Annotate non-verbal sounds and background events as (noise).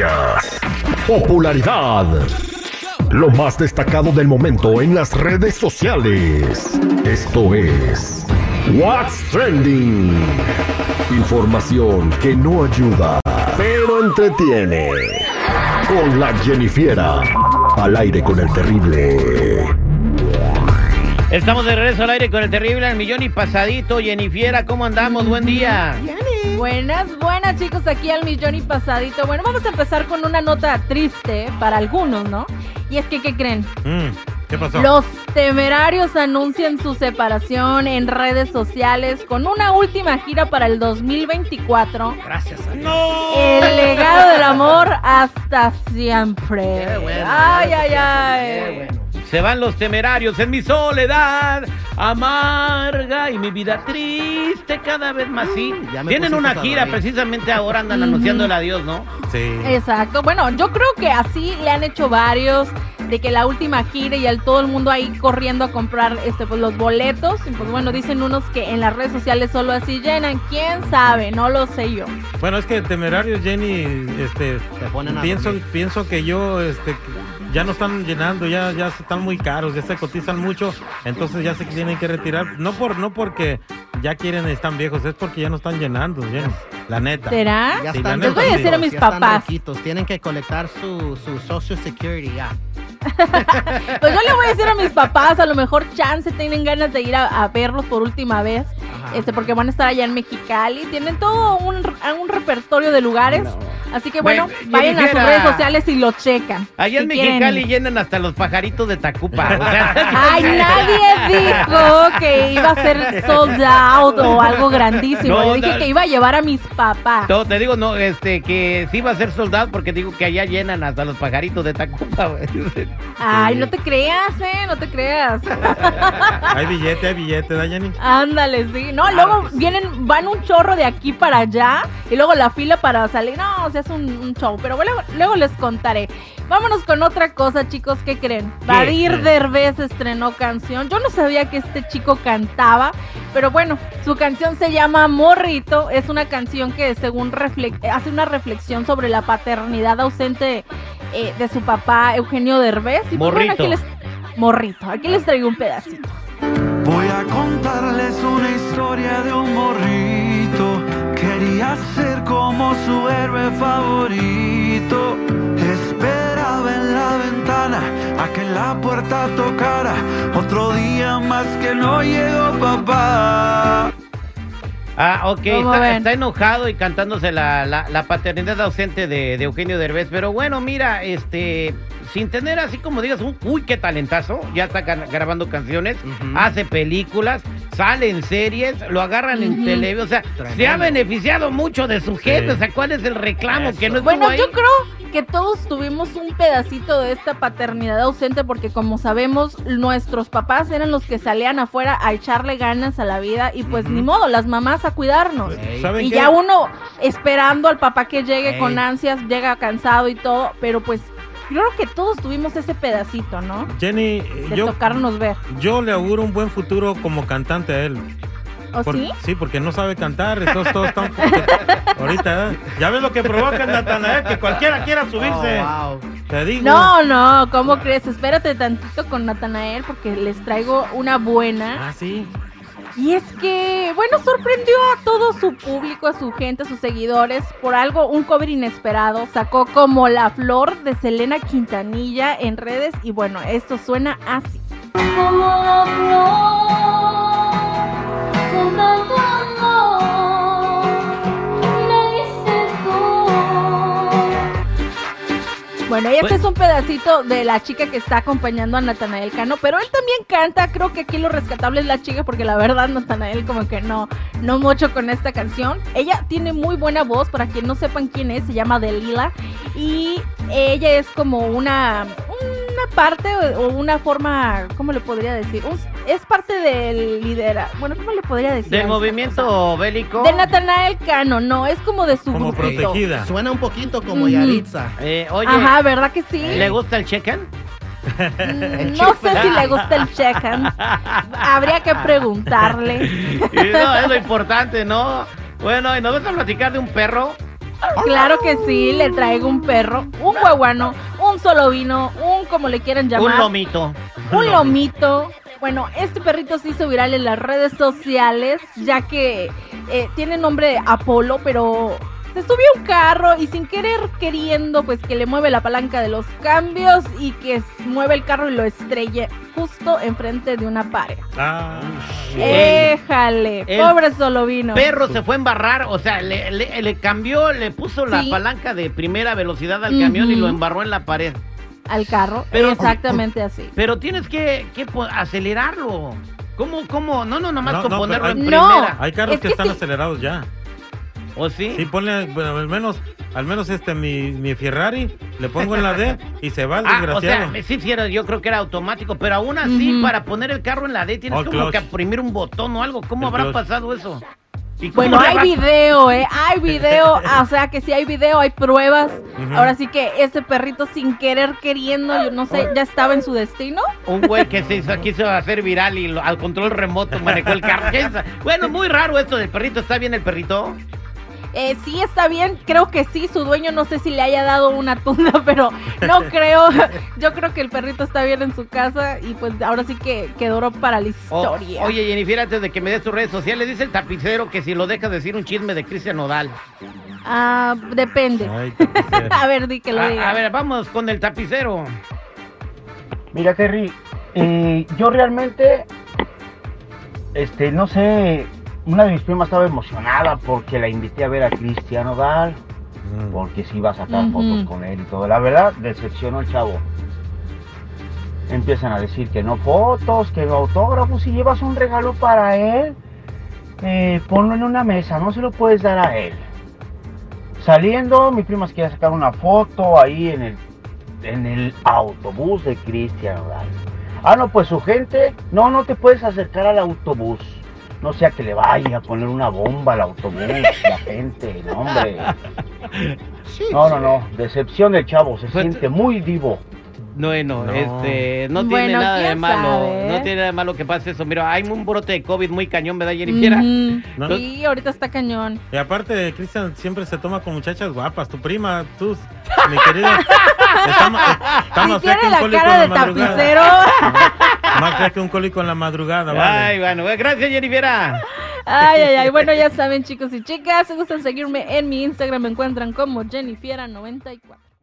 Tendencias. Popularidad. Lo más destacado del momento en las redes sociales. Esto es What's Trending. Información que no ayuda, pero entretiene. Con la Jennifiera. Al aire con el terrible. Estamos de regreso al aire con el terrible al millón y pasadito. Jennifiera, ¿cómo andamos? Buen día. Buenas, buenas chicos, aquí al millón y pasadito. Bueno, vamos a empezar con una nota triste para algunos, ¿no? Y es que, ¿qué creen? Mm, ¿Qué pasó? Los temerarios anuncian su separación en redes sociales con una última gira para el 2024. Gracias a Dios. ¡No! El legado del amor hasta siempre. Qué bueno, ay, ay, ay. Qué bueno. Se van los temerarios en mi soledad amarga y mi vida triste cada vez más. Sí, ya me tienen una gira, precisamente ahora andan anunciando el adiós, ¿no? Sí. Exacto. Bueno, yo creo que así le han hecho varios de que la última gira y al todo el mundo ahí corriendo a comprar este pues los boletos y pues bueno dicen unos que en las redes sociales solo así llenan quién sabe no lo sé yo Bueno, es que temerarios, Jenny, este, Se ponen a pienso, dormir. pienso que yo, este, ya no están llenando, ya, ya están muy caros, ya se cotizan mucho, entonces ya se tienen que retirar. No por, no porque ya quieren, están viejos, es porque ya no están llenando, Jenny. La neta. será Ya Sí, están la neta, Les voy a decir a mis ya papás. Tienen que colectar su, su social security ya. (laughs) pues yo le voy a decir a mis papás a lo mejor chance tienen ganas de ir a, a verlos por última vez Ajá. este porque van a estar allá en Mexicali tienen todo un, un repertorio de lugares así que bueno, Bueno, vayan a sus redes sociales y lo checan Allá en si Mexicali llenan hasta los pajaritos de Tacupa. o sea, (laughs) Ay, nadie dijo que iba a ser sold out o algo grandísimo. No, Yo dije no. que iba a llevar a mis papás. No, te digo, no, este, que sí va a ser soldado porque digo que allá llenan hasta los pajaritos de Tacupa, güey. Ay, no te creas, ¿eh? No te creas. (laughs) Hay billete, hay billete, ¿da, Jenny? Ándale, sí. No, luego vienen, van un chorro de aquí para allá y luego la fila para salir. No, o sea, es un, un show. Pero luego, luego les contaré. Vámonos con otra cosa, chicos. ¿Qué creen? Badir Derbez estrenó canción. Yo no sabía que este chico cantaba, pero bueno, su canción se llama Morrito. Es una canción que según refle- hace una reflexión sobre la paternidad ausente eh, de su papá Eugenio Derbez. Y pues, bueno, Morrito. aquí les... Morrito. Aquí les traigo un pedacito. Voy a contarles una historia de un morrito. Quería ser como su héroe favorito. Esperaba en la ventana a que la puerta tocara. Otro día más que no llegó papá. Ah, ok, ¿Cómo está, enojado y cantándose la, la- la paternidad ausente de, de Eugenio Derbez, pero bueno, mira, este, sin tener así como digas, un, uy, qué talentazo, ya está grabando canciones, hace películas, sale en series, lo agarran en televisión, o sea, se ha beneficiado mucho de su jefe, Sí. o sea, ¿cuál es el reclamo? Eso. Que no estuvo Bueno, ahí? yo creo que todos tuvimos un pedacito de esta paternidad ausente porque como sabemos, nuestros papás eran los que salían afuera a echarle ganas a la vida y pues ni modo, las mamás a cuidarnos. Ey. ¿Saben Y qué? ya uno esperando al papá que llegue con ansias, llega cansado y todo, pero pues yo creo que todos tuvimos ese pedacito, ¿no? Jenny, De yo, tocarnos ver. yo le auguro un buen futuro como cantante a él. ¿O Por- sí? porque no sabe cantar, entonces todo está un poquito... (laughs) Ahorita, ¿eh? ya ves lo que provoca Natanael, que cualquiera quiera subirse. Oh, wow. Te digo. No, no, ¿cómo crees? Espérate tantito con Natanael porque les traigo una buena. Ah, sí. Y es que, bueno, sorprendió a todo su público, a su gente, a sus seguidores. Por algo, un cover inesperado. Sacó como la flor de Selena Quintanilla en redes. Y bueno, esto suena así. Como la flor Bueno, y este Pues- es un pedacito de la chica que está acompañando a Natanael Cano. Pero él también canta. Creo que aquí lo rescatable es la chica. Porque la verdad, Natanael, como que no, no mucho con esta canción. Ella tiene muy buena voz. Para quien no sepan quién es, se llama Delila. Y ella es como una, una parte o una forma, ¿cómo le podría decir? Un- es parte del lidera. Bueno, ¿cómo le podría decir? Del movimiento bélico. De Natanael Cano, no, es como de su Como grupito. protegida. Suena un poquito como Ujú. Yaritza. Eh, oye, Ajá, ¿verdad que sí? ¿le gusta el chicken? Mm, No sé si le gusta el check-in. Habría que preguntarle. (laughs) Y no, es lo importante, ¿no? Bueno, y nos vas a platicar de un perro Claro que sí, le traigo un perro, un guaguano, un solo vino, un como le quieran llamar. Un lomito. un lomito. Bueno, este perrito se hizo viral en las redes sociales, ya que eh, tiene nombre de Apolo, pero se subió a un carro y sin querer queriendo, pues que le mueve la palanca de los cambios y que mueve el carro y lo estrelle justo enfrente de una pared. Ah, Éjale, el pobre solo vino. Perro se fue a embarrar, o sea, le, le- le cambió, le puso la Sí. palanca de primera velocidad al camión y lo embarró en la pared. Al carro, Pero- exactamente así. Pero tienes que, que acelerarlo. ¿Cómo, cómo? No, no, nomás No, con no, ponerlo en hay- No. primera. hay carros Es que, que están sí. acelerados ya. ¿O sí? Sí, ponle, bueno, al menos, al menos este, mi, mi Ferrari, le pongo en la D y se va el Ah, o desgraciado. sea, sí, sí, era- yo creo que era automático, pero aún así, para poner el carro en la D tienes Oh, como clutch. que oprimir un botón o algo. ¿Cómo El habrá clutch. pasado eso? ¿Y cómo Bueno, hay video, ¿eh? Hay (laughs) video. O sea que si hay video, hay pruebas. Ahora sí que este perrito sin querer queriendo, yo no sé, ya estaba en su destino. Un güey que se hizo, quiso hacer viral y lo- al control remoto manejó el carro. (laughs) Bueno, muy raro esto del perrito. ¿Está bien el perrito? Eh, sí, está bien, creo que sí, su dueño no sé si le haya dado una tunda, (laughs) pero no creo. Yo creo que el perrito está bien en su casa y pues ahora sí que quedó para la O- historia. oye, Jennifer, antes de que me des tus redes sociales, dice el tapicero que si lo dejas decir un chisme de Cristian Nodal. Ah, depende. Ay. (laughs) A ver, di que lo A, diga. a ver, vamos con el tapicero. Mira, Terry, eh, yo realmente, este, no sé, una de mis primas estaba emocionada porque la invité a ver a Cristiano Dal, Mm. porque sí iba a sacar fotos con él y todo. La verdad, decepcionó el chavo. Empiezan a decir que no fotos, que no autógrafos, si llevas un regalo para él, eh, ponlo en una mesa, no se lo puedes dar a él. Saliendo, mi prima se quería sacar una foto ahí en el, en el autobús de Cristian Nodal. Ah, no, pues su gente, no, no te puedes acercar al autobús. No sea que le vaya a poner una bomba al autobús, la gente, no, hombre. No, no, no, decepción del chavo, se Pues- siente muy divo. Bueno, No. este, no tiene Bueno, nada de quién malo, sabe, no ¿eh? tiene nada de malo que pase eso. Mira, hay un brote de COVID muy cañón, ¿verdad, Jennifer? Ujú. ¿No? Sí, ahorita está cañón. Y aparte, Cristian siempre se toma con muchachas guapas. Tu prima, tú, mi querida. Estamos, (laughs) estamos Si tiene que un la cólico cara de madrugada. tapicero. Más fea que un cólico en la madrugada, Ay, vale. bueno, pues, gracias, Jennifer. Ay, ay, ay. Bueno, ya saben, chicos y chicas, si gustan seguirme en mi Instagram, me encuentran como Jennifiera94.